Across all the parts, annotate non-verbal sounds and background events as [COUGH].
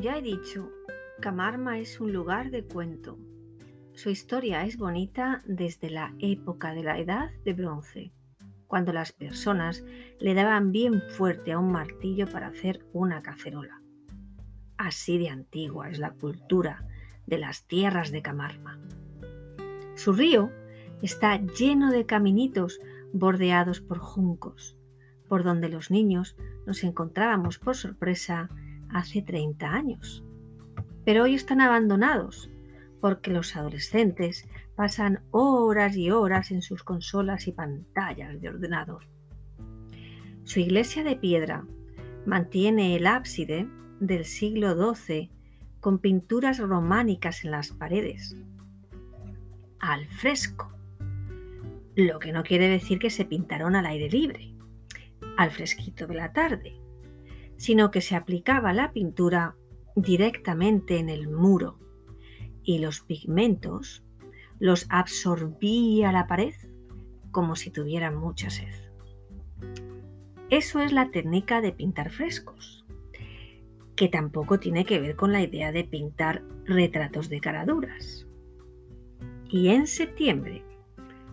ya he dicho, Camarma es un lugar de cuento. Su historia es bonita desde la época de la Edad de Bronce, cuando las personas le daban bien fuerte a un martillo para hacer una cacerola. Así de antigua es la cultura de las tierras de Camarma. Su río está lleno de caminitos bordeados por juncos, por donde los niños nos encontrábamos por sorpresa hace 30 años. Pero hoy están abandonados porque los adolescentes pasan horas y horas en sus consolas y pantallas de ordenador. Su iglesia de piedra mantiene el ábside del siglo XII con pinturas románicas en las paredes. Al fresco. Lo que no quiere decir que se pintaron al aire libre, al fresquito de la tarde, sino que se aplicaba la pintura directamente en el muro y los pigmentos los absorbía la pared como si tuvieran mucha sed. Eso es la técnica de pintar frescos, que tampoco tiene que ver con la idea de pintar retratos de caraduras. Y en septiembre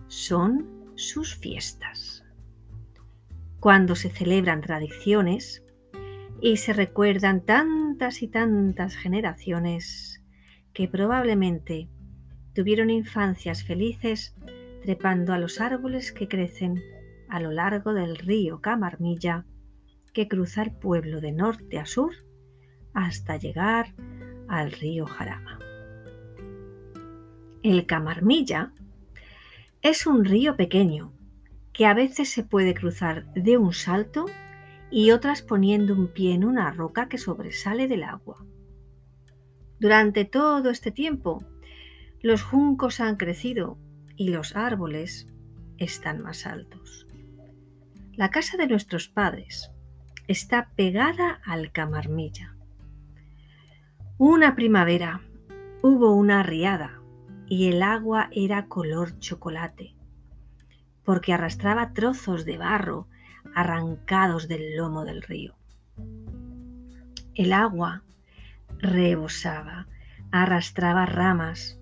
son sus fiestas, cuando se celebran tradiciones y se recuerdan tantas y tantas generaciones que probablemente tuvieron infancias felices trepando a los árboles que crecen a lo largo del río Camarmilla que cruza el pueblo de norte a sur hasta llegar al río Jarama. El Camarmilla es un río pequeño que a veces se puede cruzar de un salto y otras poniendo un pie en una roca que sobresale del agua. Durante todo este tiempo, los juncos han crecido y los árboles están más altos. La casa de nuestros padres está pegada al Camarmilla. Una primavera hubo una riada y el agua era color chocolate, porque arrastraba trozos de barro arrancados del lomo del río. El agua rebosaba, arrastraba ramas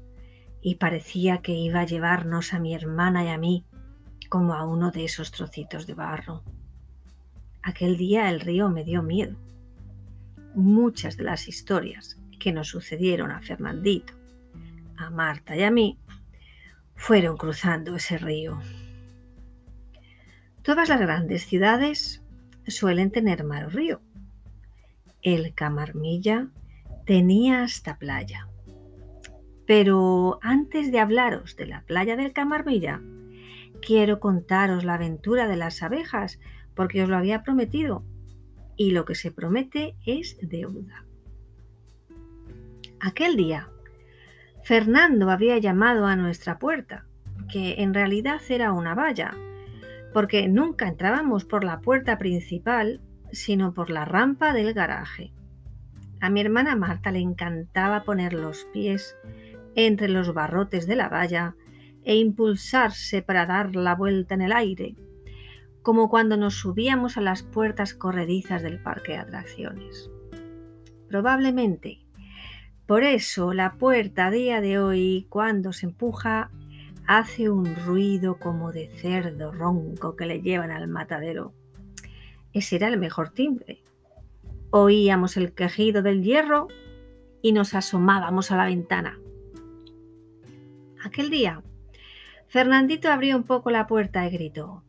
y parecía que iba a llevarnos a mi hermana y a mí como a uno de esos trocitos de barro. Aquel día el río me dio miedo. Muchas de las historias que nos sucedieron a Fernandito, a Marta y a mí fueron cruzando ese río. Todas las grandes ciudades suelen tener mar o río. El Camarmilla tenía hasta playa. Pero antes de hablaros de la playa del Camarmilla, quiero contaros la aventura de las abejas, porque os lo había prometido. Y lo que se promete es deuda. Aquel día, Fernando había llamado a nuestra puerta, que en realidad era una valla, porque nunca entrábamos por la puerta principal, sino por la rampa del garaje. A mi hermana Marta le encantaba poner los pies entre los barrotes de la valla e impulsarse para dar la vuelta en el aire, como cuando nos subíamos a las puertas corredizas del parque de atracciones. Probablemente por eso la puerta a día de hoy, cuando se empuja, hace un ruido como de cerdo ronco que le llevan al matadero. Ese era el mejor timbre. Oíamos el quejido del hierro y nos asomábamos a la ventana. Aquel día, Fernandito abrió un poco la puerta y gritó,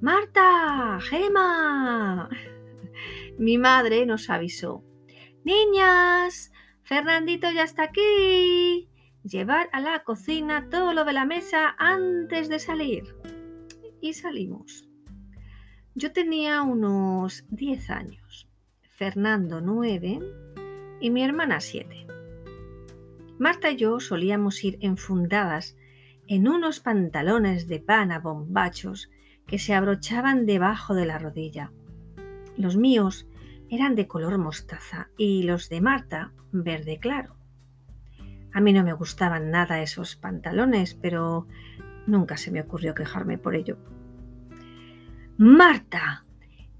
Marta, Gema. Mi madre nos avisó, Niñas, Fernandito ya está aquí llevar a la cocina todo lo de la mesa antes de salir. Y salimos. Yo tenía unos 10 años, Fernando 9 y mi hermana 7. Marta y yo solíamos ir enfundadas en unos pantalones de pana bombachos que se abrochaban debajo de la rodilla. Los míos eran de color mostaza y los de Marta verde claro. A mí no me gustaban nada esos pantalones, pero nunca se me ocurrió quejarme por ello. Marta,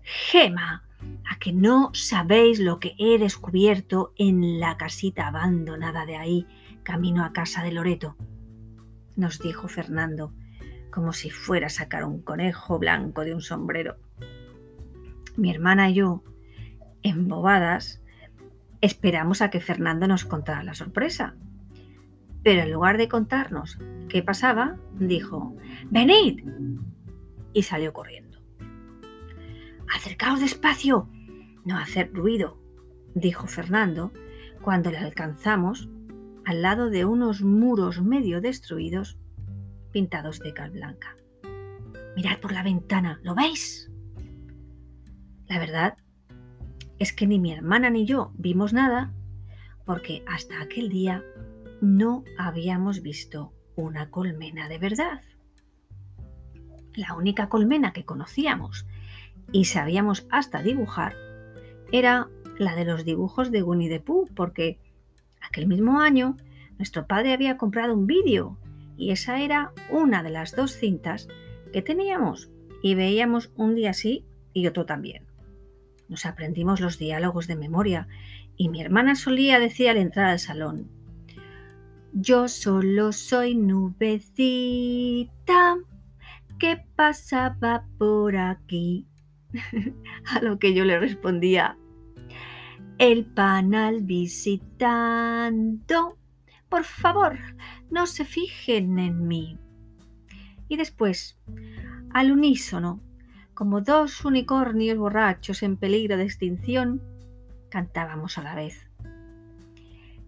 Gema, ¿A que no sabéis lo que he descubierto en la casita abandonada de ahí, camino a casa de Loreto? Nos dijo Fernando, como si fuera a sacar un conejo blanco de un sombrero. Mi hermana y yo, embobadas, esperamos a que Fernando nos contara la sorpresa. Pero en lugar de contarnos qué pasaba, dijo, ¡Venid! y salió corriendo. Acercaos despacio, no hacer ruido, dijo Fernando cuando le alcanzamos al lado de unos muros medio destruidos pintados de cal blanca. Mirad por la ventana, ¿lo veis? La verdad es que ni mi hermana ni yo vimos nada porque hasta aquel día no habíamos visto una colmena de verdad. La única colmena que conocíamos y sabíamos hasta dibujar era la de los dibujos de Winnie the Pooh, porque aquel mismo año nuestro padre había comprado un vídeo y esa era una de las dos cintas que teníamos y veíamos un día sí y otro también. Nos aprendimos los diálogos de memoria y mi hermana solía decir al entrar al salón, yo solo soy nubecita que pasaba por aquí. [LAUGHS] A lo que yo le respondía, el panal visitando, por favor, no se fijen en mí. Y después, al unísono, como dos unicornios borrachos en peligro de extinción, cantábamos a la vez.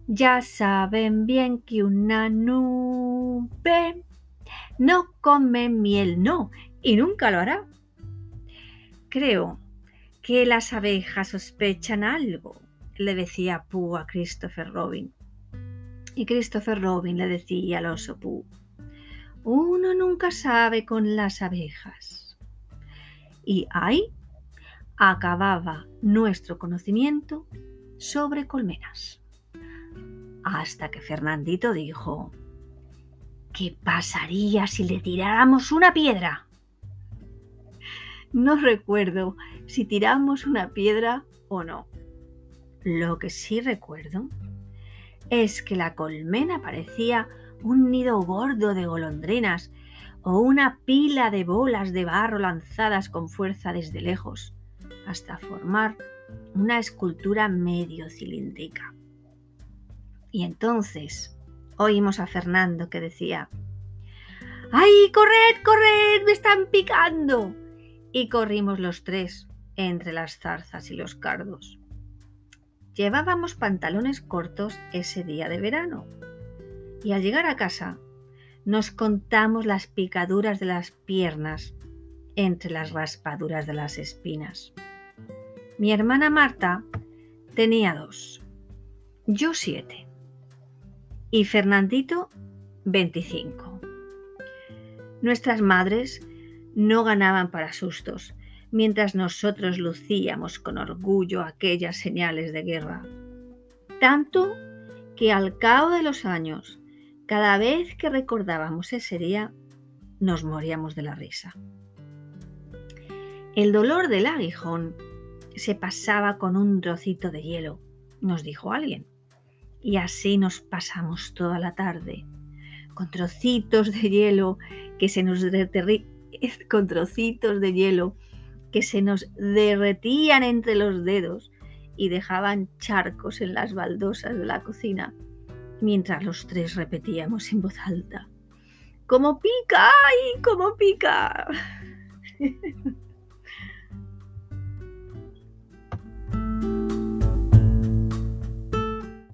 Ya saben bien que una nube no come miel, no, y nunca lo hará. Creo que las abejas sospechan algo, le decía Pooh a Christopher Robin. Y Christopher Robin le decía al oso Pooh, uno nunca sabe con las abejas. Y ahí acababa nuestro conocimiento sobre colmenas hasta que Fernandito dijo, ¿qué pasaría si le tiráramos una piedra? No recuerdo si tiramos una piedra o no. Lo que sí recuerdo es que la colmena parecía un nido gordo de golondrinas o una pila de bolas de barro lanzadas con fuerza desde lejos, hasta formar una escultura medio cilíndrica. Y entonces oímos a Fernando que decía, ¡Ay, corred, corred! ¡Me están picando! Y corrimos los tres entre las zarzas y los cardos. Llevábamos pantalones cortos ese día de verano. Y al llegar a casa nos contamos las picaduras de las piernas entre las raspaduras de las espinas. Mi hermana Marta tenía dos, yo siete y Fernandito 25. Nuestras madres no ganaban para sustos, mientras nosotros lucíamos con orgullo aquellas señales de guerra. Tanto que al cabo de los años, cada vez que recordábamos ese día, nos moríamos de la risa. El dolor del aguijón se pasaba con un trocito de hielo, nos dijo alguien. Y así nos pasamos toda la tarde, con trocitos de hielo que se nos con trocitos de hielo que se nos derretían entre los dedos y dejaban charcos en las baldosas de la cocina, mientras los tres repetíamos en voz alta, ¡Cómo pica! ¡Ay, cómo pica! [LAUGHS]